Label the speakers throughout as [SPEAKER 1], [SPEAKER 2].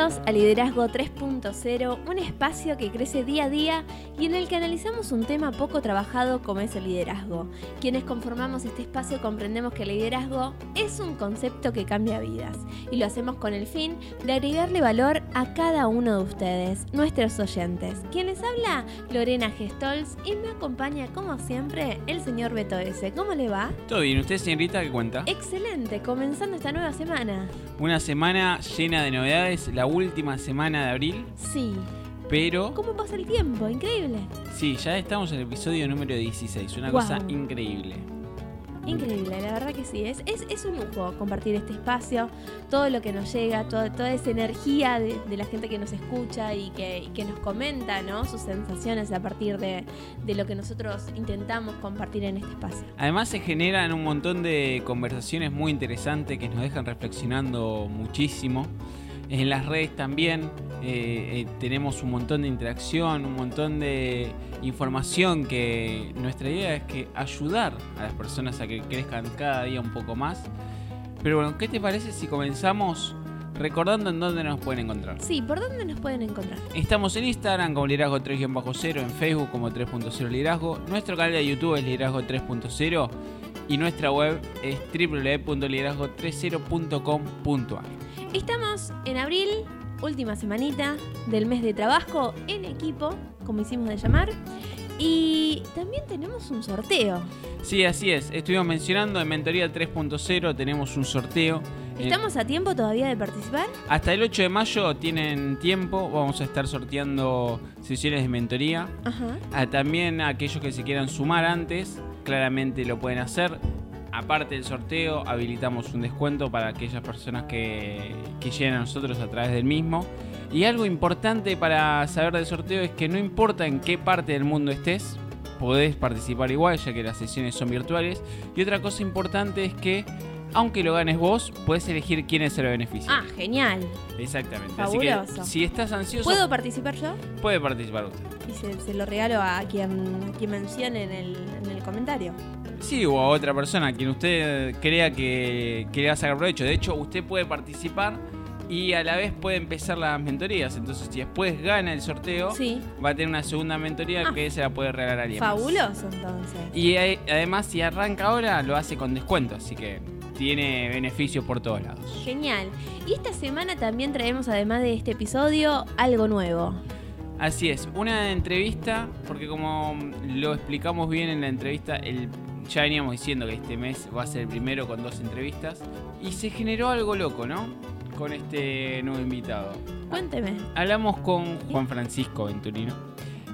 [SPEAKER 1] Bienvenidos a Liderazgo 3.0, un espacio que crece día a día y en el que analizamos un tema poco trabajado como es el liderazgo. Quienes conformamos este espacio comprendemos que el liderazgo es un concepto que cambia vidas y lo hacemos con el fin de agregarle valor a cada uno de ustedes, nuestros oyentes. Quien les habla, Lorena Gestols y me acompaña como siempre el señor Beto S. ¿Cómo le va?
[SPEAKER 2] Todo bien, ¿usted señorita qué cuenta?
[SPEAKER 1] Excelente, comenzando esta nueva semana.
[SPEAKER 2] Una semana llena de novedades la última semana de abril.
[SPEAKER 1] Sí.
[SPEAKER 2] Pero.
[SPEAKER 1] ¿Cómo pasa el tiempo? Increíble.
[SPEAKER 2] Sí, ya estamos en el episodio número 16. Una cosa increíble.
[SPEAKER 1] Increíble, la verdad que sí. Es, es, un lujo compartir este espacio, todo lo que nos llega, toda esa energía de, la gente que nos escucha y que, nos comenta ¿no? sus sensaciones a partir de, de, lo que nosotros intentamos compartir en este espacio.
[SPEAKER 2] Además se generan un montón de conversaciones muy interesantes que nos dejan reflexionando muchísimo. En las redes también eh, eh, tenemos un montón de interacción, un montón de información que nuestra idea es que ayudar a las personas a que crezcan cada día un poco más. Pero bueno, ¿qué te parece si comenzamos recordando en dónde nos pueden encontrar?
[SPEAKER 1] Sí, ¿por dónde nos pueden encontrar?
[SPEAKER 2] Estamos en Instagram como Liderazgo 3-0, en Facebook como 3.0 Liderazgo, nuestro canal de YouTube es Liderazgo 3.0 y nuestra web es www.liderazgo30.com.ar.
[SPEAKER 1] Estamos en abril, última semanita del mes de trabajo en equipo, como hicimos de llamar. Y también tenemos un sorteo.
[SPEAKER 2] Sí, así es. Estuvimos mencionando en Mentoría 3.0 tenemos un sorteo.
[SPEAKER 1] ¿Estamos a tiempo todavía de participar?
[SPEAKER 2] Hasta el 8 de mayo tienen tiempo. Vamos a estar sorteando sesiones de mentoría. Ajá. Ah, también aquellos que se quieran sumar antes, claramente lo pueden hacer aparte del sorteo, habilitamos un descuento para aquellas personas que, que lleguen a nosotros a través del mismo. Y algo importante para saber del sorteo es que no importa en qué parte del mundo estés, podés participar igual, ya que las sesiones son virtuales. Y otra cosa importante es que, aunque lo ganes vos, puedes elegir quién es el beneficio.
[SPEAKER 1] Ah, genial.
[SPEAKER 2] Exactamente. Fabuloso. Así que si estás ansioso.
[SPEAKER 1] ¿Puedo participar yo?
[SPEAKER 2] Puede participar usted.
[SPEAKER 1] Y se, lo regalo a quien, quien mencione en el, en el comentario.
[SPEAKER 2] Sí, o a otra persona a quien usted crea que, que le va a sacar provecho. De hecho, usted puede participar y a la vez puede empezar las mentorías. Entonces, si después gana el sorteo, va a tener una segunda mentoría ah. que se la puede regalar a alguien.
[SPEAKER 1] Fabuloso, entonces.
[SPEAKER 2] Y además, si arranca ahora, lo hace con descuento. Así que tiene beneficios por todos lados.
[SPEAKER 1] Genial. Y esta semana también traemos, además de este episodio, algo nuevo.
[SPEAKER 2] Así es, una entrevista, porque como lo explicamos bien en la entrevista, el ya veníamos diciendo que este mes va a ser el primero con dos entrevistas. Y se generó algo loco, ¿no? Con este nuevo invitado.
[SPEAKER 1] Cuénteme.
[SPEAKER 2] Hablamos con Juan Francisco Venturino.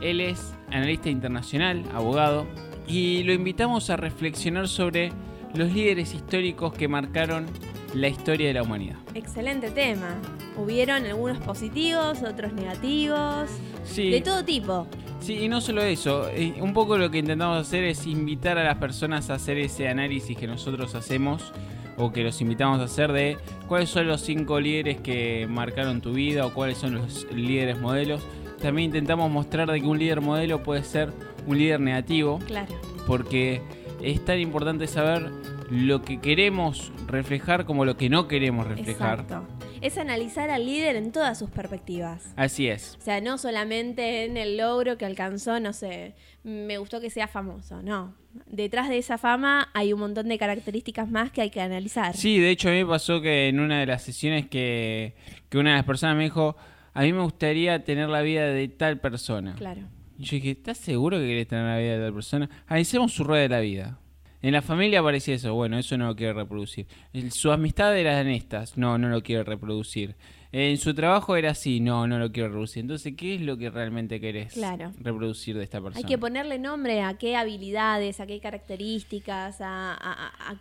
[SPEAKER 2] Él es analista internacional, abogado, y lo invitamos a reflexionar sobre los líderes históricos que marcaron la historia de la humanidad.
[SPEAKER 1] Excelente tema. Hubieron algunos positivos, otros negativos, sí. de todo tipo.
[SPEAKER 2] Sí, y no solo eso, eh, un poco lo que intentamos hacer es invitar a las personas a hacer ese análisis que nosotros hacemos o que los invitamos a hacer de cuáles son los cinco líderes que marcaron tu vida o cuáles son los líderes modelos. También intentamos mostrar de que un líder modelo puede ser un líder negativo.
[SPEAKER 1] Claro.
[SPEAKER 2] Porque es tan importante saber lo que queremos reflejar como lo que no queremos reflejar.
[SPEAKER 1] Exacto. Es analizar al líder en todas sus perspectivas.
[SPEAKER 2] Así es.
[SPEAKER 1] O sea, no solamente en el logro que alcanzó, no sé, me gustó que sea famoso, no. Detrás de esa fama hay un montón de características más que hay que analizar.
[SPEAKER 2] Sí, de hecho a mí me pasó que en una de las sesiones que, que una de las personas me dijo, a mí me gustaría tener la vida de tal persona.
[SPEAKER 1] Claro.
[SPEAKER 2] Y yo dije, ¿estás seguro que querés tener la vida de tal persona? Analicemos su rueda de la vida. En la familia aparecía eso, bueno, eso no lo quiere reproducir. Su amistad era en estas, no, no lo quiere reproducir. En su trabajo era así, no, no lo quiero reproducir. Entonces, ¿qué es lo que realmente querés reproducir de esta persona?
[SPEAKER 1] Hay que ponerle nombre a qué habilidades, a qué características, a,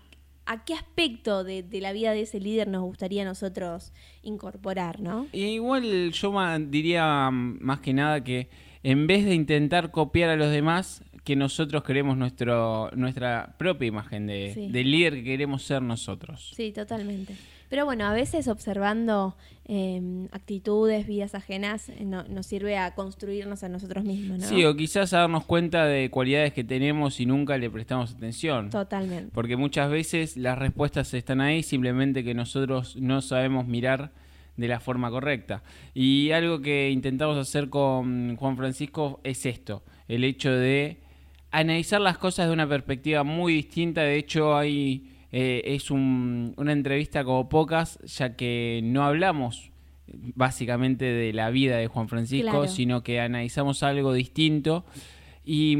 [SPEAKER 1] qué aspecto de, la vida de ese líder nos gustaría a nosotros incorporar, ¿no?
[SPEAKER 2] igual yo diría mm, más que nada que en vez de intentar copiar a los demás, que nosotros queremos nuestro, nuestra propia imagen de, líder que queremos ser nosotros.
[SPEAKER 1] Sí, totalmente. Pero bueno, a veces observando em, actitudes, vidas ajenas, eh, nos sirve a construirnos a nosotros mismos, ¿no?
[SPEAKER 2] Sí, o quizás a darnos cuenta de cualidades que tenemos y nunca le prestamos atención.
[SPEAKER 1] Totalmente.
[SPEAKER 2] Porque muchas veces las respuestas están ahí, simplemente que nosotros no sabemos mirar de la forma correcta. Y algo que intentamos hacer con Juan Francisco es esto, el hecho de analizar las cosas de una perspectiva muy distinta. De hecho, hay, eh, es una entrevista como pocas, ya que no hablamos básicamente de la vida de Juan Francisco, sino que analizamos algo distinto. Y,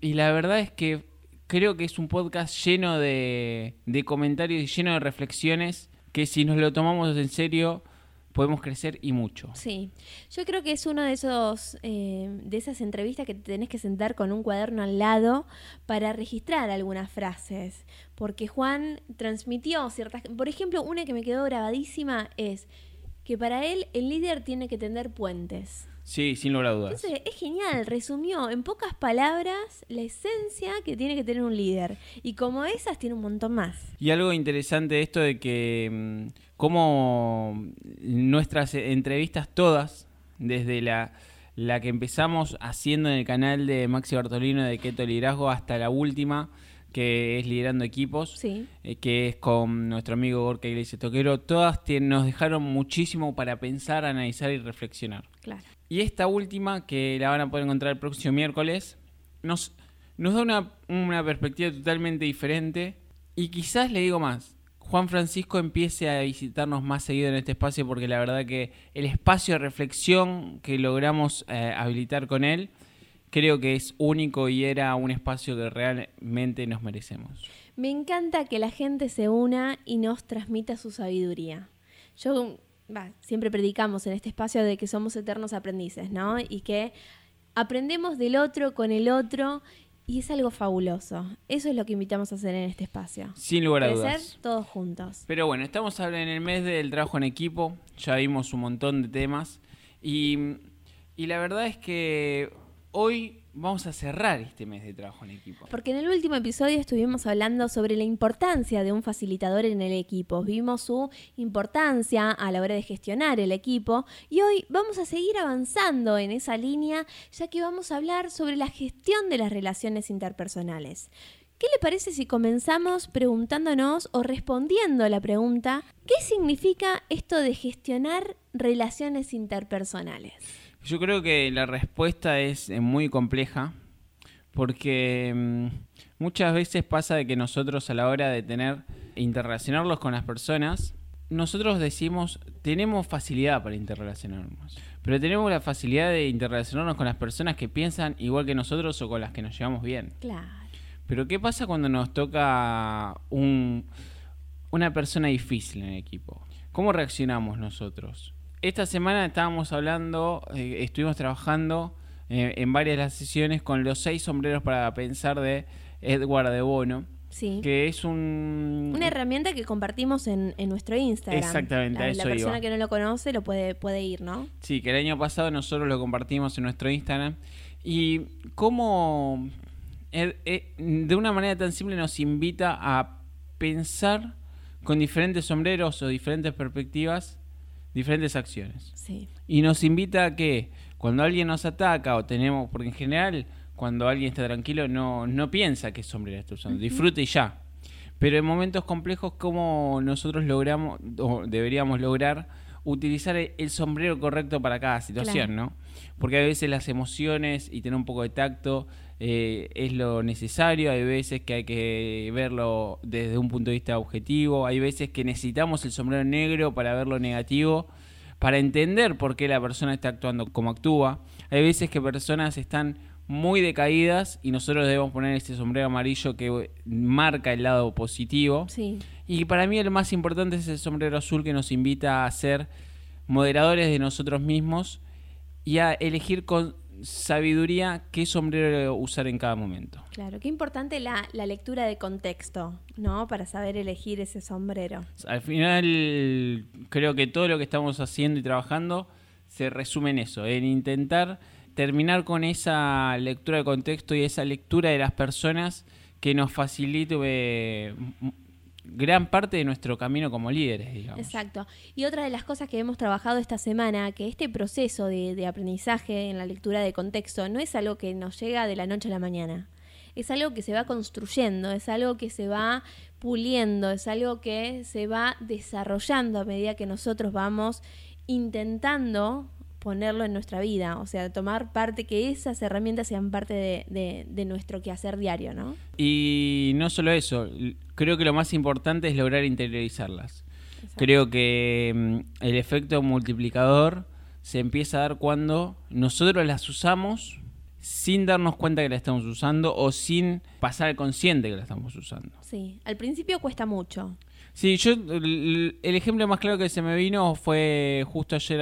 [SPEAKER 2] la verdad es que creo que es un podcast lleno de, de comentarios y lleno de reflexiones que si nos lo tomamos en serio podemos crecer y mucho.
[SPEAKER 1] Sí, yo creo que es uno de esos eh, de esas entrevistas que te tenés que sentar con un cuaderno al lado para registrar algunas frases, porque Juan transmitió ciertas, por ejemplo, una que me quedó grabadísima es que para él el líder tiene que tender puentes.
[SPEAKER 2] Sí, sin lugar a dudas.
[SPEAKER 1] Entonces, es genial, resumió en pocas palabras la esencia que tiene que tener un líder. Y como esas, tiene un montón más.
[SPEAKER 2] Y algo interesante de esto de que como nuestras entrevistas todas, desde la, la que empezamos haciendo en el canal de Maxi Bartolino de Keto Liderazgo hasta la última, que es Liderando Equipos, eh, que es con nuestro amigo Gorka Iglesias Toquero, todas nos dejaron muchísimo para pensar, analizar y reflexionar.
[SPEAKER 1] Claro.
[SPEAKER 2] Y esta última, que la van a poder encontrar el próximo miércoles, nos, nos da una, una perspectiva totalmente diferente. Y quizás le digo más, Juan Francisco empiece a visitarnos más seguido en este espacio porque la verdad que el espacio de reflexión que logramos eh, habilitar con él creo que es único y era un espacio que realmente nos merecemos.
[SPEAKER 1] Me encanta que la gente se una y nos transmita su sabiduría. Yo siempre predicamos en este espacio de que somos eternos aprendices, ¿no? Y que aprendemos del otro con el otro y es algo fabuloso. Eso es lo que invitamos a hacer en este espacio.
[SPEAKER 2] Sin lugar a dudas.
[SPEAKER 1] todos juntos.
[SPEAKER 2] Pero bueno, estamos en el mes del trabajo en equipo, ya vimos un montón de temas y, y la verdad es que hoy vamos a cerrar este mes de trabajo en equipo.
[SPEAKER 1] Porque en el último episodio estuvimos hablando sobre la importancia de un facilitador en el equipo. Vimos su importancia a la hora de gestionar el equipo y hoy vamos a seguir avanzando en esa línea ya que vamos a hablar sobre la gestión de las relaciones interpersonales. ¿Qué le parece si comenzamos preguntándonos o respondiendo a la pregunta, ¿qué significa esto de gestionar relaciones interpersonales?
[SPEAKER 2] Yo creo que la respuesta es muy compleja porque mm, muchas veces pasa de que nosotros a la hora de tener interrelacionarlos con las personas, nosotros decimos, tenemos facilidad para interrelacionarnos, pero tenemos la facilidad de interrelacionarnos con las personas que piensan igual que nosotros o con las que nos llevamos bien.
[SPEAKER 1] Claro.
[SPEAKER 2] Pero ¿qué pasa cuando nos toca un, una persona difícil en el equipo? ¿Cómo reaccionamos nosotros? Esta semana estábamos hablando, eh, estuvimos trabajando eh, en varias de las sesiones con los seis sombreros para pensar de Edward de Bono.
[SPEAKER 1] Sí.
[SPEAKER 2] Que es un...
[SPEAKER 1] Una herramienta que compartimos en, nuestro Instagram.
[SPEAKER 2] Exactamente,
[SPEAKER 1] la,
[SPEAKER 2] eso
[SPEAKER 1] La persona que no lo conoce lo puede, puede ir, ¿no?
[SPEAKER 2] Sí, que el año pasado nosotros lo compartimos en nuestro Instagram. Y cómo eh, de una manera tan simple nos invita a pensar con diferentes sombreros o diferentes perspectivas diferentes acciones.
[SPEAKER 1] Sí.
[SPEAKER 2] Y nos invita a que cuando alguien nos ataca o tenemos, porque en general cuando alguien está tranquilo no, no piensa que sombrero está usando, disfrute y ya. Pero en momentos complejos, como nosotros logramos o deberíamos lograr utilizar el sombrero correcto para cada situación, ¿no? Porque a veces las emociones y tener un poco de tacto eh, es lo necesario, hay veces que hay que verlo desde un punto de vista objetivo, hay veces que necesitamos el sombrero negro para ver lo negativo, para entender por qué la persona está actuando como actúa, hay veces que personas están muy decaídas y nosotros debemos poner este sombrero amarillo que marca el lado positivo. Y para mí el más importante es el sombrero azul que nos invita a ser moderadores de nosotros mismos y a elegir con sabiduría qué sombrero usar en cada momento.
[SPEAKER 1] Claro, qué importante la, la, lectura de contexto, ¿no? Para saber elegir ese sombrero.
[SPEAKER 2] Al final, creo que todo lo que estamos haciendo y trabajando se resume en eso, en intentar terminar con esa lectura de contexto y esa lectura de las personas que nos facilite eh, gran parte de nuestro camino como líderes, digamos.
[SPEAKER 1] Exacto. Y otra de las cosas que hemos trabajado esta semana, que este proceso de, de aprendizaje en la lectura de contexto no es algo que nos llega de la noche a la mañana. Es algo que se va construyendo, es algo que se va puliendo, es algo que se va desarrollando a medida que nosotros vamos intentando ponerlo en nuestra vida, o sea, tomar parte, que esas herramientas sean parte de, de, nuestro quehacer diario, ¿no?
[SPEAKER 2] Y no solo eso, creo que lo más importante es lograr interiorizarlas. Creo que mm, el efecto multiplicador se empieza a dar cuando nosotros las usamos sin darnos cuenta que la estamos usando o sin pasar al consciente que la estamos usando.
[SPEAKER 1] Sí, al principio cuesta mucho.
[SPEAKER 2] Sí, yo el, ejemplo más claro que se me vino fue justo ayer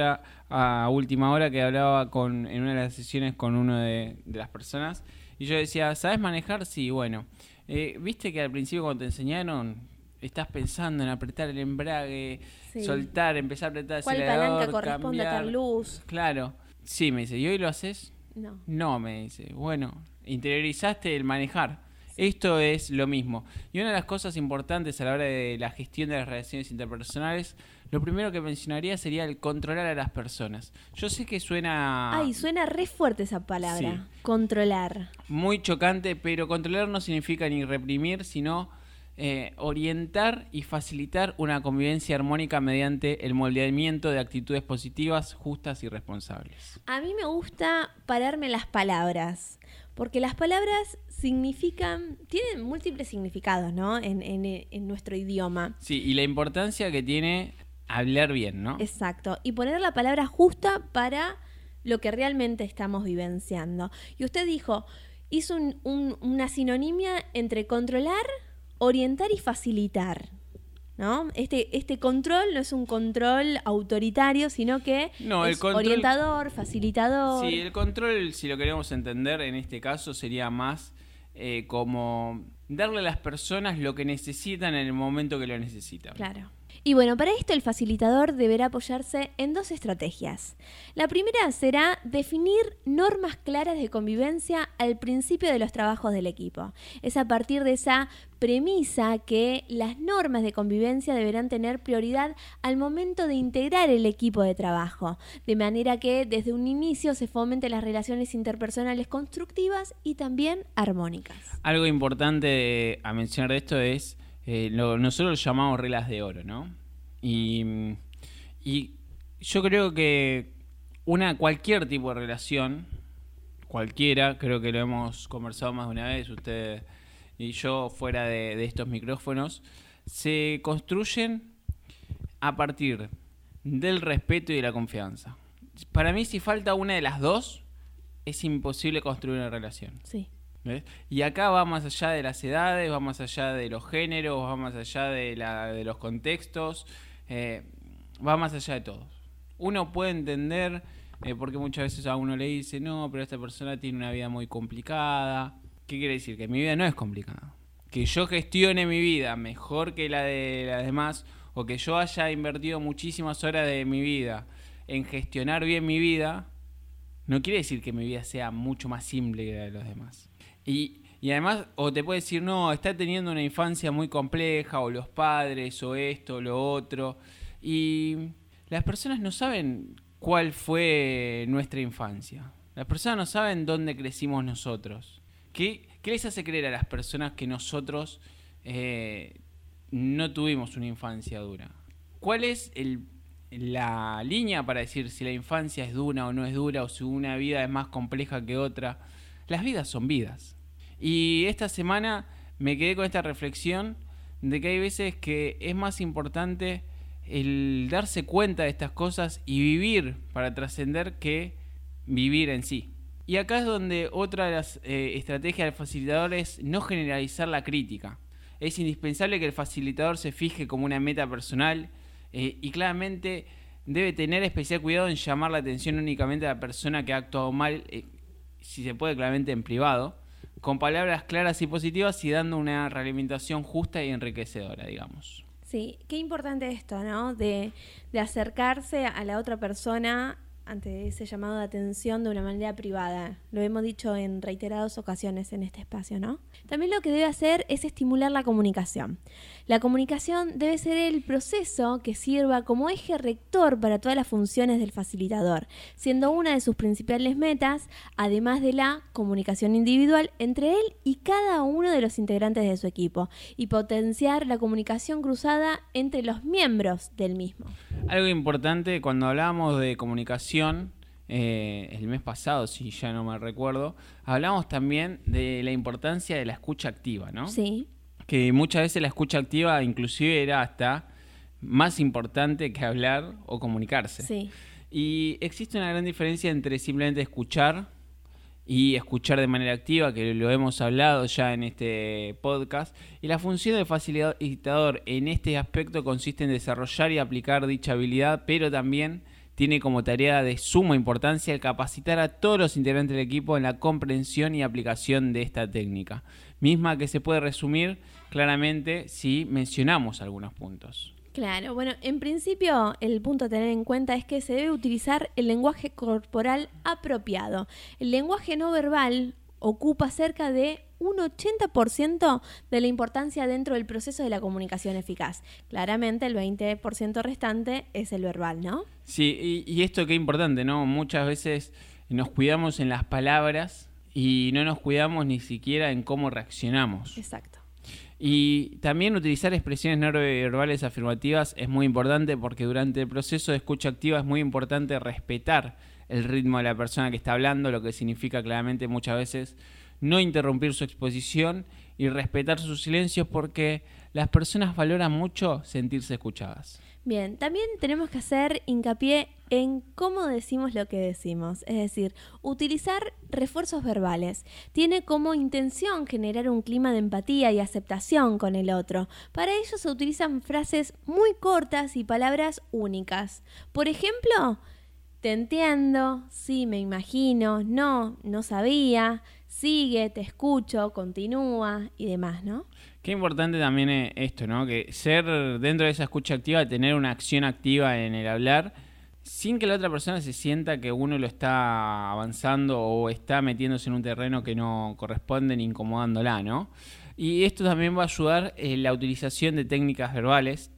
[SPEAKER 2] a, última hora que hablaba con en una de las sesiones con uno de, las personas y yo decía, ¿sabes manejar? Sí, bueno. Eh, Viste que al principio cuando te enseñaron estás pensando en apretar el embrague, soltar, empezar a apretar el
[SPEAKER 1] ¿Cuál palanca corresponde a tal luz?
[SPEAKER 2] Claro. Sí, me dice, ¿y hoy lo haces?
[SPEAKER 1] No.
[SPEAKER 2] No, me dice. Bueno, interiorizaste el manejar. Esto es lo mismo. Y una de las cosas importantes a la hora de la gestión de las relaciones interpersonales, lo primero que mencionaría sería el controlar a las personas. Yo sé que suena...
[SPEAKER 1] Ay, suena re fuerte esa palabra. Controlar.
[SPEAKER 2] Muy chocante, pero controlar no significa ni reprimir, sino eh, orientar y facilitar una convivencia armónica mediante el moldeamiento de actitudes positivas, justas y responsables.
[SPEAKER 1] A mí me gusta pararme las palabras, porque las palabras significan, tienen múltiples significados, ¿no? En, en nuestro idioma.
[SPEAKER 2] Sí, y la importancia que tiene hablar bien, ¿no?
[SPEAKER 1] Exacto, y poner la palabra justa para lo que realmente estamos vivenciando. Y usted dijo, hizo una sinonimia entre controlar orientar y facilitar. ¿No? Este, este control no es un control autoritario, sino que es orientador, facilitador.
[SPEAKER 2] Sí, el control, si lo queremos entender en este caso, sería más eh, como darle a las personas lo que necesitan en el momento que lo necesitan.
[SPEAKER 1] Claro. Y bueno, para esto el facilitador deberá apoyarse en dos estrategias. La primera será definir normas claras de convivencia al principio de los trabajos del equipo. Es a partir de esa premisa que las normas de convivencia deberán tener prioridad al momento de integrar el equipo de trabajo, de manera que desde un inicio se fomenten las relaciones interpersonales constructivas y también armónicas.
[SPEAKER 2] Algo importante a mencionar de esto es eh, nosotros lo llamamos reglas de oro, ¿no? Y, yo creo que una cualquier tipo de relación, cualquiera, creo que lo hemos conversado más de una vez, usted y yo fuera de, estos micrófonos, se construyen a partir del respeto y de la confianza. Para mí, si falta una de las dos, es imposible construir una relación.
[SPEAKER 1] Sí.
[SPEAKER 2] Y acá va más allá de las edades, va más allá de los géneros, va más allá de, la, de los contextos, eh, va más allá de todos. Uno puede entender, eh, porque muchas veces a uno le dice, no, pero esta persona tiene una vida muy complicada. ¿Qué quiere decir? Que mi vida no es complicada. Que yo gestione mi vida mejor que la de las demás, o que yo haya invertido muchísimas horas de mi vida en gestionar bien mi vida, no quiere decir que mi vida sea mucho más simple que la de los demás. Y, además, o te puede decir, no, está teniendo una infancia muy compleja, o los padres, o esto, o lo otro. Y las personas no saben cuál fue nuestra infancia. Las personas no saben dónde crecimos nosotros. ¿Qué, les hace creer a las personas que nosotros eh, no tuvimos una infancia dura? ¿Cuál es la línea para decir si la infancia es dura o no es dura, o si una vida es más compleja que otra? Las vidas son vidas. Y esta semana me quedé con esta reflexión de que hay veces que es más importante el darse cuenta de estas cosas y vivir para trascender que vivir en sí. Y acá es donde otra de las eh, estrategias del facilitador es no generalizar la crítica. Es indispensable que el facilitador se fije como una meta personal eh, y claramente debe tener especial cuidado en llamar la atención únicamente a la persona que ha actuado mal, eh, si se puede claramente en privado, con palabras claras y positivas y dando una realimentación justa y enriquecedora, digamos.
[SPEAKER 1] Sí, qué importante esto, ¿no? De, de acercarse a la otra persona ante ese llamado de atención de una manera privada. Lo hemos dicho en reiteradas ocasiones en este espacio, ¿no? También lo que debe hacer es estimular la comunicación. La comunicación debe ser el proceso que sirva como eje rector para todas las funciones del facilitador, siendo una de sus principales metas, además de la comunicación individual entre él y cada uno de los integrantes de su equipo, y potenciar la comunicación cruzada entre los miembros del mismo.
[SPEAKER 2] Algo importante, cuando hablábamos de comunicación, eh, el mes pasado, si ya no me recuerdo, hablamos también de la importancia de la escucha activa, ¿no?
[SPEAKER 1] Sí.
[SPEAKER 2] Que muchas veces la escucha activa inclusive era hasta más importante que hablar o comunicarse.
[SPEAKER 1] Sí.
[SPEAKER 2] Y existe una gran diferencia entre simplemente escuchar y escuchar de manera activa, que lo hemos hablado ya en este podcast. Y la función del facilitador en este aspecto consiste en desarrollar y aplicar dicha habilidad, pero también tiene como tarea de suma importancia el capacitar a todos los integrantes del equipo en la comprensión y aplicación de esta técnica, misma que se puede resumir claramente si mencionamos algunos puntos.
[SPEAKER 1] Claro, bueno, en principio el punto a tener en cuenta es que se debe utilizar el lenguaje corporal apropiado. El lenguaje no verbal ocupa cerca de un 80% de la importancia dentro del proceso de la comunicación eficaz. Claramente el 20% restante es el verbal, ¿no?
[SPEAKER 2] Sí, y, y esto es importante, ¿no? Muchas veces nos cuidamos en las palabras y no nos cuidamos ni siquiera en cómo reaccionamos.
[SPEAKER 1] Exacto.
[SPEAKER 2] Y también utilizar expresiones no verbales afirmativas es muy importante porque durante el proceso de escucha activa es muy importante respetar el ritmo de la persona que está hablando, lo que significa claramente muchas veces no interrumpir su exposición y respetar sus silencios porque las personas valoran mucho sentirse escuchadas.
[SPEAKER 1] Bien, también tenemos que hacer hincapié en cómo decimos lo que decimos, es decir, utilizar refuerzos verbales. Tiene como intención generar un clima de empatía y aceptación con el otro. Para ello se utilizan frases muy cortas y palabras únicas. Por ejemplo, te entiendo, sí, me imagino, no, no sabía, sigue, te escucho, continúa y demás, ¿no?
[SPEAKER 2] Qué importante también es esto, ¿no? Que ser dentro de esa escucha activa, tener una acción activa en el hablar, sin que la otra persona se sienta que uno lo está avanzando o está metiéndose en un terreno que no corresponde ni incomodándola, ¿no? Y esto también va a ayudar en la utilización de técnicas verbales,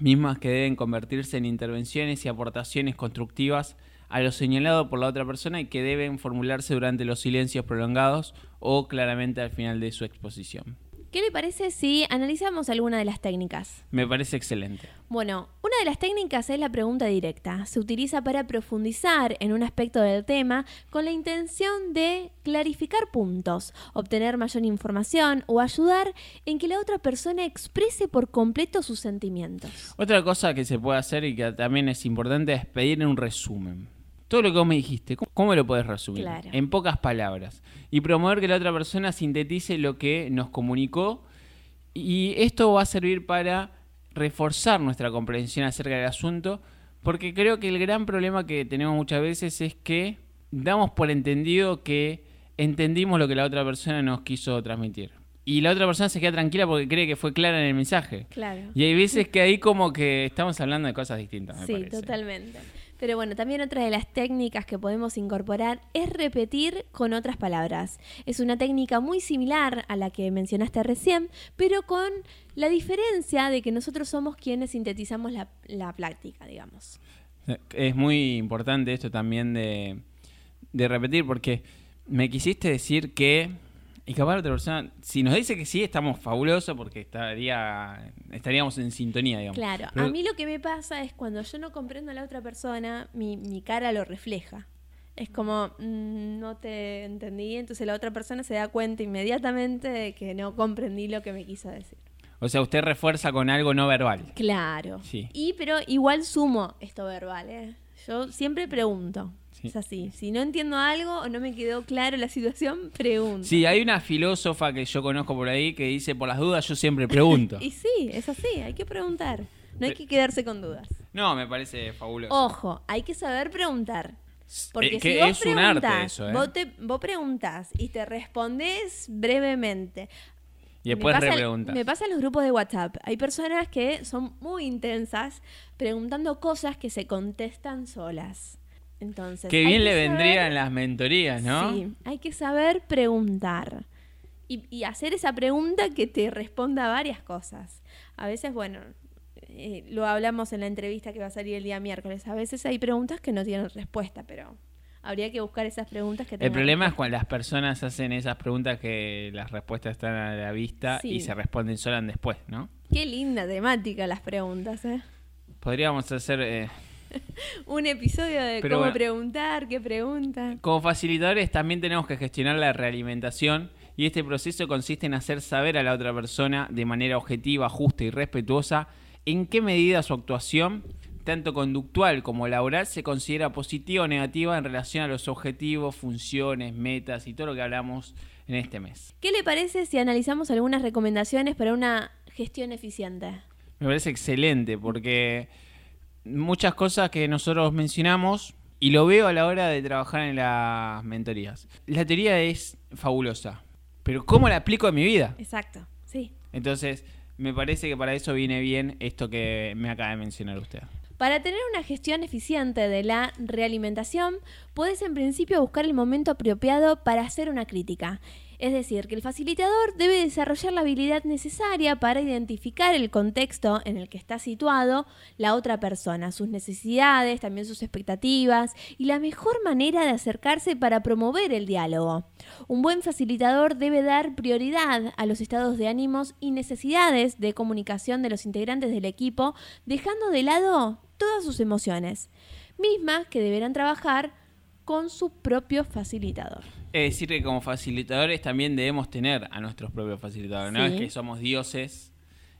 [SPEAKER 2] mismas que deben convertirse en intervenciones y aportaciones constructivas a lo señalado por la otra persona y que deben formularse durante los silencios prolongados o claramente al final de su exposición.
[SPEAKER 1] ¿Qué le parece si analizamos alguna de las técnicas?
[SPEAKER 2] Me parece excelente.
[SPEAKER 1] Bueno, una de las técnicas es la pregunta directa. Se utiliza para profundizar en un aspecto del tema con la intención de clarificar puntos, obtener mayor información o ayudar en que la otra persona exprese por completo sus sentimientos.
[SPEAKER 2] Otra cosa que se puede hacer y que también es importante es pedir un resumen todo lo que vos me dijiste, ¿cómo lo puedes resumir? En pocas palabras. Y promover que la otra persona sintetice lo que nos comunicó. Y esto va a servir para reforzar nuestra comprensión acerca del asunto, porque creo que el gran problema que tenemos muchas veces es que damos por entendido que entendimos lo que la otra persona nos quiso transmitir. Y la otra persona se queda tranquila porque cree que fue clara en el mensaje.
[SPEAKER 1] Claro.
[SPEAKER 2] Y hay veces que ahí como que estamos hablando de cosas distintas. Me
[SPEAKER 1] sí, totalmente. Pero bueno, también otra de las técnicas que podemos incorporar es repetir con otras palabras. Es una técnica muy similar a la que mencionaste recién, pero con la diferencia de que nosotros somos quienes sintetizamos la, la práctica, digamos.
[SPEAKER 2] Es muy importante esto también de, de repetir, porque me quisiste decir que y capaz la otra persona, si nos dice que sí, estamos fabulosos porque estaría, estaríamos en sintonía, digamos.
[SPEAKER 1] Claro, a mí lo que me pasa es cuando yo no comprendo a la otra persona, mi, mi cara lo refleja. Es como, mm, no te entendí, entonces la otra persona se da cuenta inmediatamente de que no comprendí lo que me quiso decir.
[SPEAKER 2] O sea, usted refuerza con algo no verbal.
[SPEAKER 1] Claro. Sí. Y pero igual sumo esto verbal, ¿eh? Yo siempre pregunto. Es así. Si no entiendo algo o no me quedó claro la situación, pregunto.
[SPEAKER 2] Sí, hay una filósofa que yo conozco por ahí que dice, por las dudas yo siempre pregunto.
[SPEAKER 1] y sí, es así, hay que preguntar. No hay que quedarse con dudas.
[SPEAKER 2] No, me parece fabuloso.
[SPEAKER 1] Ojo, hay que saber preguntar. Porque si vos es un arte eso, ¿eh? vos, te, vos preguntás y te respondes brevemente.
[SPEAKER 2] Y después repreguntas.
[SPEAKER 1] Me pasa en los grupos de WhatsApp. Hay personas que son muy intensas preguntando cosas que se contestan solas. Entonces,
[SPEAKER 2] Qué bien le vendrían las mentorías, ¿no?
[SPEAKER 1] Sí, hay que saber preguntar. Y, hacer esa pregunta que te responda a varias cosas. A veces, bueno, eh, lo hablamos en la entrevista que va a salir el día miércoles. A veces hay preguntas que no tienen respuesta, pero habría que buscar esas preguntas que
[SPEAKER 2] El problema es cuando las personas hacen esas preguntas que las respuestas están a la vista y se responden solas después, ¿no?
[SPEAKER 1] Qué linda temática las preguntas, ¿eh?
[SPEAKER 2] Podríamos hacer... Eh,
[SPEAKER 1] un episodio de cómo preguntar, qué pregunta.
[SPEAKER 2] Como facilitadores también tenemos que gestionar la realimentación y este proceso consiste en hacer saber a la otra persona de manera objetiva, justa y respetuosa en qué medida su actuación, tanto conductual como laboral, se considera positiva o negativa en relación a los objetivos, funciones, metas y todo lo que hablamos en este mes.
[SPEAKER 1] ¿Qué le parece si analizamos algunas recomendaciones para una gestión eficiente?
[SPEAKER 2] Me parece excelente porque muchas cosas que nosotros mencionamos y lo veo a la hora de trabajar en las mentorías. La teoría es fabulosa, pero ¿cómo la aplico en mi vida?
[SPEAKER 1] Exacto, sí.
[SPEAKER 2] Entonces, me parece que para eso viene bien esto que me acaba de mencionar usted.
[SPEAKER 1] Para tener una gestión eficiente de la realimentación, puedes en principio buscar el momento apropiado para hacer una crítica. Es decir, que el facilitador debe desarrollar la habilidad necesaria para identificar el contexto en el que está situado la otra persona, sus necesidades, también sus expectativas y la mejor manera de acercarse para promover el diálogo. Un buen facilitador debe dar prioridad a los estados de ánimos y necesidades de comunicación de los integrantes del equipo, dejando de lado todas sus emociones, mismas que deberán trabajar con su propio facilitador.
[SPEAKER 2] Es decir, que como facilitadores también debemos tener a nuestros propios facilitadores. No es que somos dioses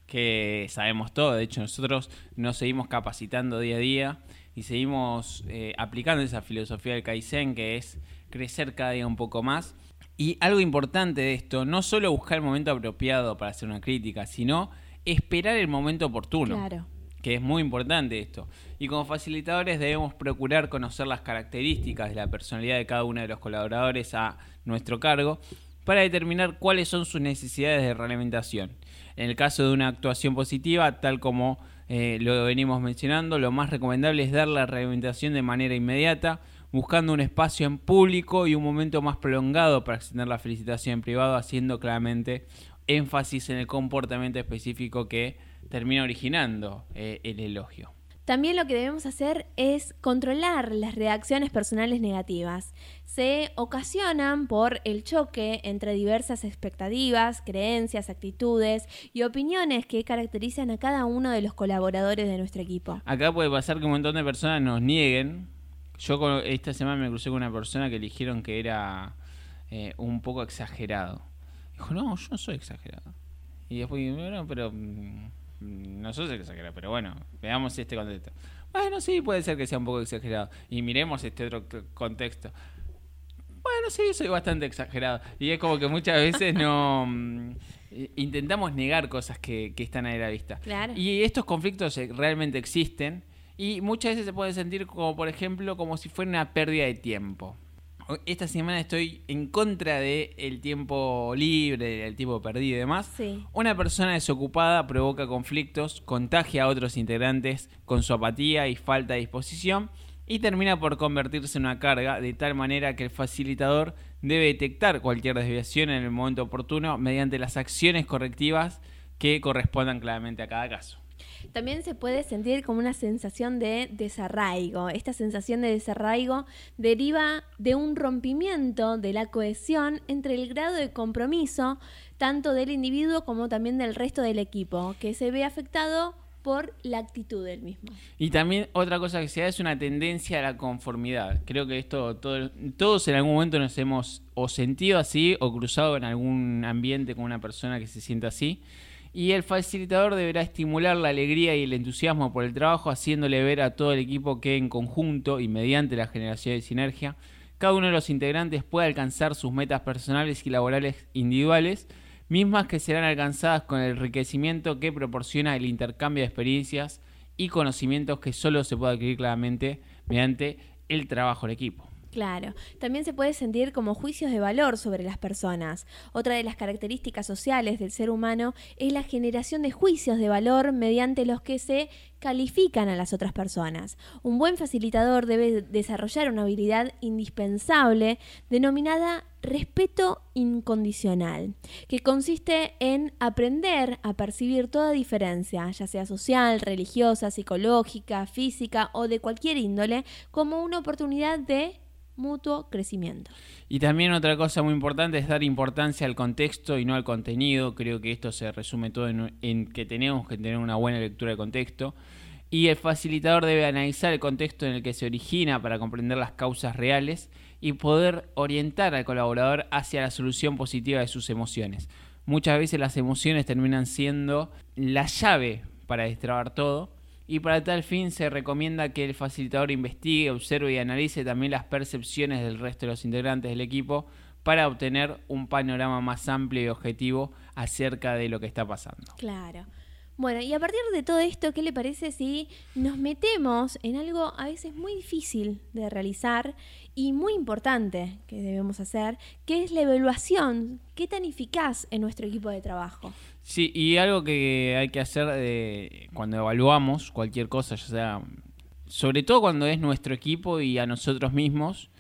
[SPEAKER 2] que sabemos todo. De hecho, nosotros nos seguimos capacitando día a día y seguimos eh, aplicando esa filosofía del Kaizen, que es crecer cada día un poco más. Y algo importante de esto, no solo buscar el momento apropiado para hacer una crítica, sino esperar el momento oportuno.
[SPEAKER 1] Claro
[SPEAKER 2] que es muy importante esto. Y como facilitadores debemos procurar conocer las características de la personalidad de cada uno de los colaboradores a nuestro cargo para determinar cuáles son sus necesidades de realimentación. En el caso de una actuación positiva, tal como eh, lo venimos mencionando, lo más recomendable es dar la realimentación de manera inmediata, buscando un espacio en público y un momento más prolongado para extender la felicitación en privado, haciendo claramente énfasis en el comportamiento específico que termina originando eh, el elogio.
[SPEAKER 1] También lo que debemos hacer es controlar las reacciones personales negativas. Se ocasionan por el choque entre diversas expectativas, creencias, actitudes y opiniones que caracterizan a cada uno de los colaboradores de nuestro equipo.
[SPEAKER 2] Acá puede pasar que un montón de personas nos nieguen. Yo esta semana me crucé con una persona que eligieron que era eh, un poco exagerado. Dijo, no, yo no soy exagerado. Y después, bueno, pero mm, no sé si exagerado, pero bueno, veamos este contexto. Bueno, sí, puede ser que sea un poco exagerado. Y miremos este otro contexto. Bueno, sí, soy bastante exagerado. Y es como que muchas veces no... Mm, intentamos negar cosas que, que están ahí a la vista. Y estos conflictos eh, realmente existen. Y muchas veces se puede sentir como, por ejemplo, como si fuera una pérdida de tiempo esta semana estoy en contra del el tiempo libre, el tiempo perdido y demás. Una persona desocupada provoca conflictos, contagia a otros integrantes con su apatía y falta de disposición y termina por convertirse en una carga de tal manera que el facilitador debe detectar cualquier desviación en el momento oportuno mediante las acciones correctivas que correspondan claramente a cada caso.
[SPEAKER 1] También se puede sentir como una sensación de desarraigo. Esta sensación de desarraigo deriva de un rompimiento de la cohesión entre el grado de compromiso tanto del individuo como también del resto del equipo, que se ve afectado por la actitud del mismo.
[SPEAKER 2] Y también otra cosa que se da es una tendencia a la conformidad. Creo que esto todos en algún momento nos hemos o sentido así o cruzado en algún ambiente con una persona que se sienta así y el facilitador deberá estimular la alegría y el entusiasmo por el trabajo, haciéndole ver a todo el equipo que en conjunto y mediante la generación de sinergia, cada uno de los integrantes puede alcanzar sus metas personales y laborales individuales, mismas que serán alcanzadas con el enriquecimiento que proporciona el intercambio de experiencias y conocimientos que solo se puede adquirir claramente mediante el trabajo en equipo.
[SPEAKER 1] Claro, también se puede sentir como juicios de valor sobre las personas. Otra de las características sociales del ser humano es la generación de juicios de valor mediante los que se califican a las otras personas. Un buen facilitador debe desarrollar una habilidad indispensable denominada respeto incondicional, que consiste en aprender a percibir toda diferencia, ya sea social, religiosa, psicológica, física o de cualquier índole, como una oportunidad de mutuo crecimiento.
[SPEAKER 2] Y también otra cosa muy importante es dar importancia al contexto y no al contenido. Creo que esto se resume todo en, que tenemos que tener una buena lectura de contexto. Y el facilitador debe analizar el contexto en el que se origina para comprender las causas reales y poder orientar al colaborador hacia la solución positiva de sus emociones. Muchas veces las emociones terminan siendo la llave para destrabar todo y para tal fin se recomienda que el facilitador investigue, observe y analice también las percepciones del resto de los integrantes del equipo para obtener un panorama más amplio y objetivo acerca de lo que está pasando.
[SPEAKER 1] Claro. Bueno, y a partir de todo esto, ¿qué le parece si nos metemos en algo a veces muy difícil de realizar y muy importante que debemos hacer, que es la evaluación? ¿Qué tan eficaz en nuestro equipo de trabajo?
[SPEAKER 2] Sí, y algo que hay que hacer de, cuando evaluamos cualquier cosa, ya sea, sobre todo cuando es nuestro equipo y a nosotros mismos,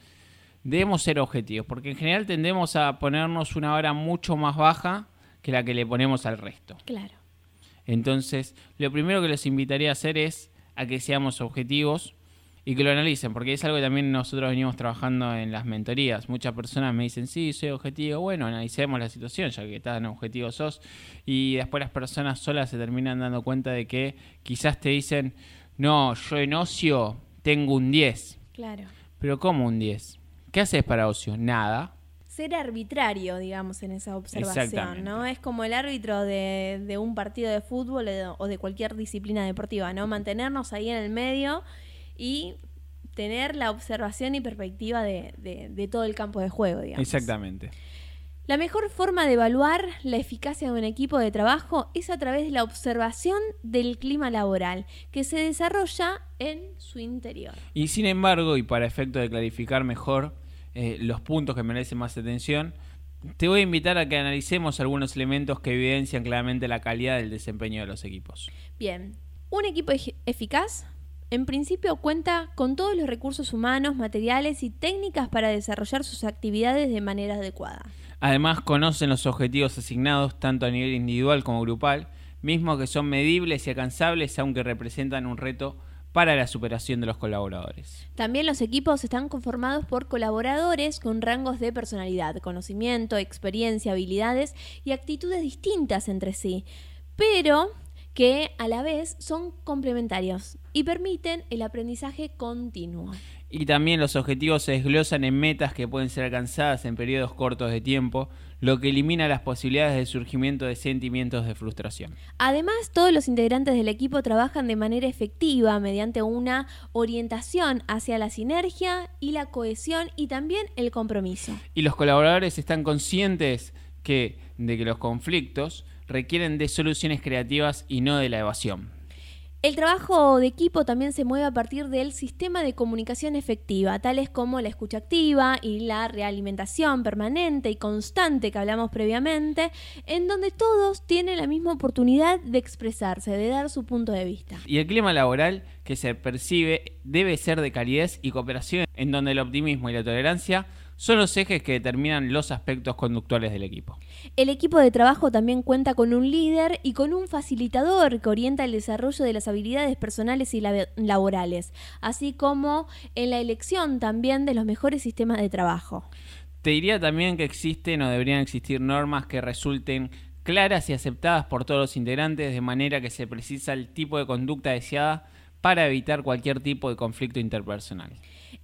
[SPEAKER 2] debemos ser objetivos, porque en general tendemos a ponernos una hora mucho más baja que la que le ponemos al resto.
[SPEAKER 1] Claro.
[SPEAKER 2] Entonces, lo primero que les invitaría a hacer es a que seamos objetivos y que lo analicen, porque es algo que también nosotros venimos trabajando en las mentorías. Muchas personas me dicen, sí, soy objetivo, bueno, analicemos la situación, ya que tan objetivo sos, y después las personas solas se terminan dando cuenta de que quizás te dicen, no, yo en ocio tengo un 10.
[SPEAKER 1] Claro.
[SPEAKER 2] Pero ¿cómo un 10? ¿Qué haces para ocio? Nada
[SPEAKER 1] ser arbitrario, digamos, en esa observación, ¿no? Es como el árbitro de, un partido de fútbol o de cualquier disciplina deportiva, ¿no? Mantenernos ahí en el medio y tener la observación y perspectiva de, todo el campo de juego, digamos.
[SPEAKER 2] Exactamente.
[SPEAKER 1] La mejor forma de evaluar la eficacia de un equipo de trabajo es a través de la observación del clima laboral que se desarrolla en su interior.
[SPEAKER 2] Y sin embargo, y para efecto de clarificar mejor, eh, los puntos que merecen más atención, te voy a invitar a que analicemos algunos elementos que evidencian claramente la calidad del desempeño de los equipos.
[SPEAKER 1] Bien, un equipo eficaz en principio cuenta con todos los recursos humanos, materiales y técnicas para desarrollar sus actividades de manera adecuada.
[SPEAKER 2] Además, conocen los objetivos asignados tanto a nivel individual como grupal, mismos que son medibles y alcanzables aunque representan un reto para la superación de los colaboradores.
[SPEAKER 1] También los equipos están conformados por colaboradores con rangos de personalidad, conocimiento, experiencia, habilidades y actitudes distintas entre sí, pero que a la vez son complementarios y permiten el aprendizaje continuo.
[SPEAKER 2] Y también los objetivos se desglosan en metas que pueden ser alcanzadas en periodos cortos de tiempo, lo que elimina las posibilidades de surgimiento de sentimientos de frustración.
[SPEAKER 1] Además, todos los integrantes del equipo trabajan de manera efectiva mediante una orientación hacia la sinergia y la cohesión y también el compromiso.
[SPEAKER 2] Y los colaboradores están conscientes que, de que los conflictos requieren de soluciones creativas y no de la evasión.
[SPEAKER 1] El trabajo de equipo también se mueve a partir del sistema de comunicación efectiva, tales como la escucha activa y la realimentación permanente y constante que hablamos previamente, en donde todos tienen la misma oportunidad de expresarse, de dar su punto de vista.
[SPEAKER 2] Y el clima laboral que se percibe debe ser de calidez y cooperación, en donde el optimismo y la tolerancia son los ejes que determinan los aspectos conductuales del equipo.
[SPEAKER 1] El equipo de trabajo también cuenta con un líder y con un facilitador que orienta el desarrollo de las habilidades personales y laborales, así como en la elección también de los mejores sistemas de trabajo.
[SPEAKER 2] Te diría también que existen o deberían existir normas que resulten claras y aceptadas por todos los integrantes de manera que se precisa el tipo de conducta deseada para evitar cualquier tipo de conflicto interpersonal.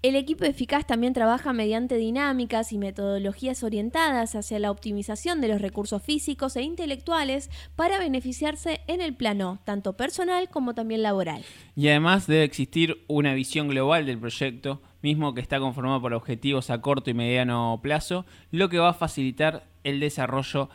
[SPEAKER 1] El equipo eficaz también trabaja mediante dinámicas y metodologías orientadas hacia la optimización de los recursos físicos e intelectuales para beneficiarse en el plano tanto personal como también laboral.
[SPEAKER 2] Y además debe existir una visión global del proyecto, mismo que está conformado por objetivos a corto y mediano plazo, lo que va a facilitar el desarrollo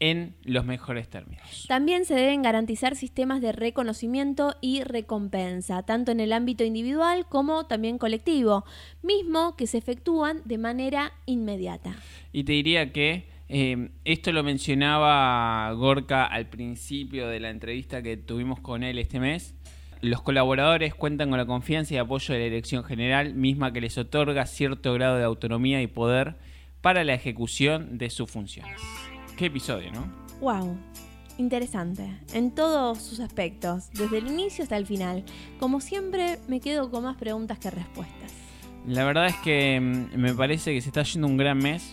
[SPEAKER 2] en los mejores términos.
[SPEAKER 1] También se deben garantizar sistemas de reconocimiento y recompensa, tanto en el ámbito individual como también colectivo, mismo que se efectúan de manera inmediata.
[SPEAKER 2] Y te diría que eh, esto lo mencionaba Gorka al principio de la entrevista que tuvimos con él este mes. Los colaboradores cuentan con la confianza y apoyo de la Dirección General, misma que les otorga cierto grado de autonomía y poder para la ejecución de sus funciones. Qué episodio, ¿no?
[SPEAKER 1] Wow. Interesante, en todos sus aspectos, desde el inicio hasta el final. Como siempre, me quedo con más preguntas que respuestas.
[SPEAKER 2] La verdad es que mm, me parece que se está yendo un gran mes,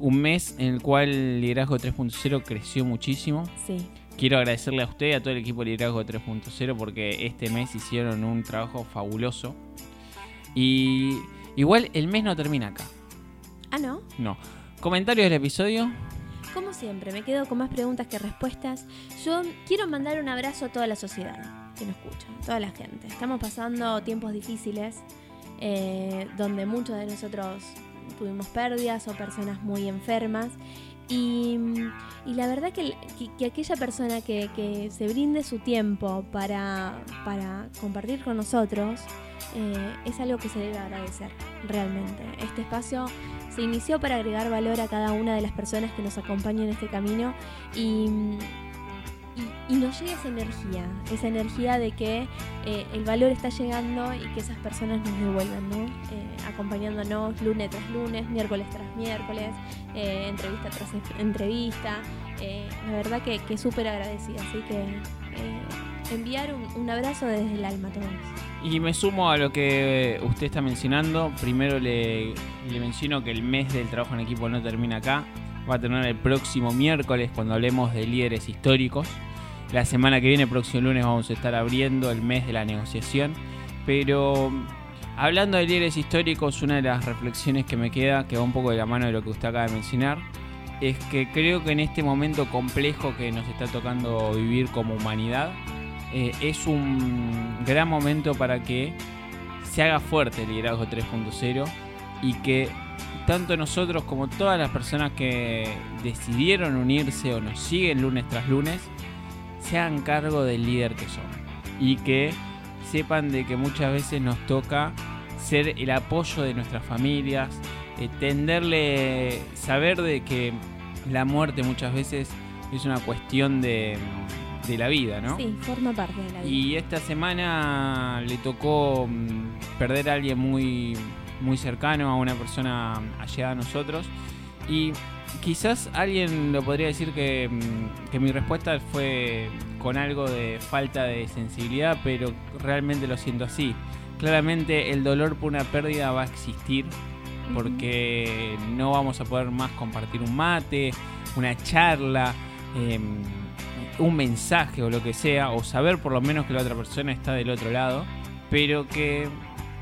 [SPEAKER 2] un mes en el cual el Liderazgo 3.0 creció muchísimo.
[SPEAKER 1] Sí.
[SPEAKER 2] Quiero agradecerle a usted y a todo el equipo de Liderazgo 3.0 porque este mes hicieron un trabajo fabuloso. Y igual el mes no termina acá.
[SPEAKER 1] Ah, ¿no?
[SPEAKER 2] No. Comentarios del episodio.
[SPEAKER 1] Como siempre, me quedo con más preguntas que respuestas. Yo quiero mandar un abrazo a toda la sociedad que nos escucha, toda la gente. Estamos pasando tiempos difíciles eh, donde muchos de nosotros tuvimos pérdidas o personas muy enfermas. Y, la verdad que, que, aquella persona que, que, se brinde su tiempo para, para compartir con nosotros eh, es algo que se debe agradecer realmente. Este espacio se inició para agregar valor a cada una de las personas que nos acompañan en este camino y, nos llega esa energía, esa energía de que eh, el valor está llegando y que esas personas nos devuelvan, ¿no? Eh, acompañándonos lunes tras lunes, miércoles tras miércoles, eh, entrevista tras entrevista. la verdad que, que súper agradecida, así que enviar un abrazo desde el alma a todos.
[SPEAKER 2] Y me sumo a lo que usted está mencionando. Primero le, menciono que el mes del trabajo en equipo no termina acá. Va a terminar el próximo miércoles cuando hablemos de líderes históricos. La semana que viene, próximo lunes, vamos a estar abriendo el mes de la negociación. Pero hablando de líderes históricos, una de las reflexiones que me queda, que va un poco de la mano de lo que usted acaba de mencionar, es que creo que en este momento complejo que nos está tocando vivir como humanidad, eh, es un gran momento para que se haga fuerte el liderazgo 3.0 y que tanto nosotros como todas las personas que decidieron unirse o nos siguen lunes tras lunes, se hagan cargo del líder que son. Y que sepan de que muchas veces nos toca ser el apoyo de nuestras familias, eh, tenderle, saber de que la muerte muchas veces es una cuestión de, de la vida, ¿no?
[SPEAKER 1] Sí, forma parte de la vida.
[SPEAKER 2] Y esta semana le tocó mm, perder a alguien muy, muy cercano, a una persona allegada a nosotros. Y quizás alguien lo podría decir que, mm, que mi respuesta fue con algo de falta de sensibilidad, pero realmente lo siento así. Claramente el dolor por una pérdida va a existir porque no vamos a poder más compartir un mate, una charla. Eh, un mensaje o lo que sea, o saber por lo menos que la otra persona está del otro lado, pero que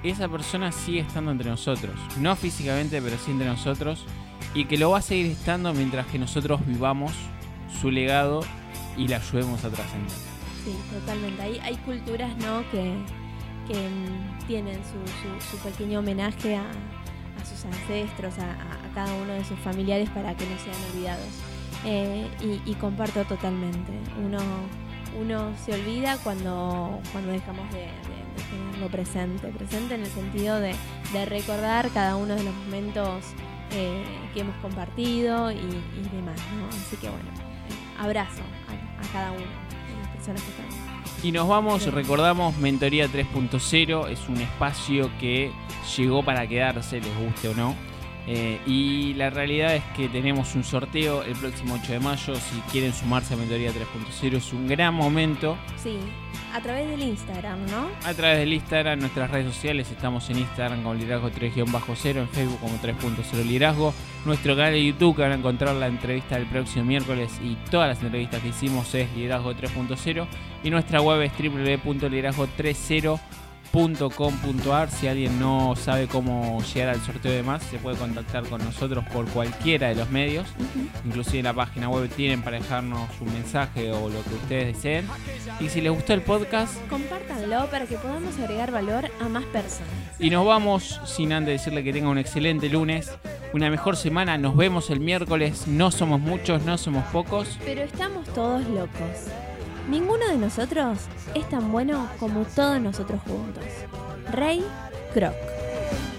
[SPEAKER 2] esa persona sigue estando entre nosotros, no físicamente, pero sí entre nosotros, y que lo va a seguir estando mientras que nosotros vivamos su legado y la ayudemos a trascender.
[SPEAKER 1] Sí, totalmente. Hay, hay culturas ¿no? que, que tienen su, su, pequeño homenaje a, a sus ancestros, a, a, cada uno de sus familiares para que no sean olvidados. Eh, y, comparto totalmente. Uno, uno se olvida cuando, cuando dejamos de, tenerlo presente, presente en el sentido de, recordar cada uno de los momentos eh, que hemos compartido y, demás. Así que bueno, abrazo a, cada uno de las personas que están.
[SPEAKER 2] Y nos vamos, recordamos Mentoría 3.0, es un espacio que llegó para quedarse, les guste o no. Eh, y la realidad es que tenemos un sorteo el próximo 8 de mayo. Si quieren sumarse a Mentoría 3.0 es un gran momento.
[SPEAKER 1] Sí, a través del Instagram, ¿no?
[SPEAKER 2] A través del Instagram, nuestras redes sociales. Estamos en Instagram como Liderazgo 3-0, en Facebook como 3.0 Liderazgo. Nuestro canal de YouTube que van a encontrar la entrevista del próximo miércoles y todas las entrevistas que hicimos es Liderazgo 3.0. Y nuestra web es www.liderazgo30.com .com.ar si alguien no sabe cómo llegar al sorteo de más se puede contactar con nosotros por cualquiera de los medios inclusive en la página web tienen para dejarnos un mensaje o lo que ustedes deseen y si les gustó el podcast
[SPEAKER 1] compártanlo para que podamos agregar valor a más personas
[SPEAKER 2] y nos vamos sin antes decirle que tengan un excelente lunes una mejor semana. Nos vemos el miércoles. No somos muchos, no somos pocos.
[SPEAKER 1] Pero estamos todos locos. Ninguno de nosotros es tan bueno como todos nosotros juntos. Rey Croc.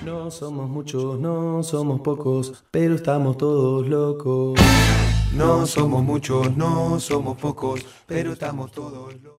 [SPEAKER 3] No somos muchos, no somos pocos, pero estamos todos locos.
[SPEAKER 4] No somos muchos, no somos pocos, pero estamos todos locos.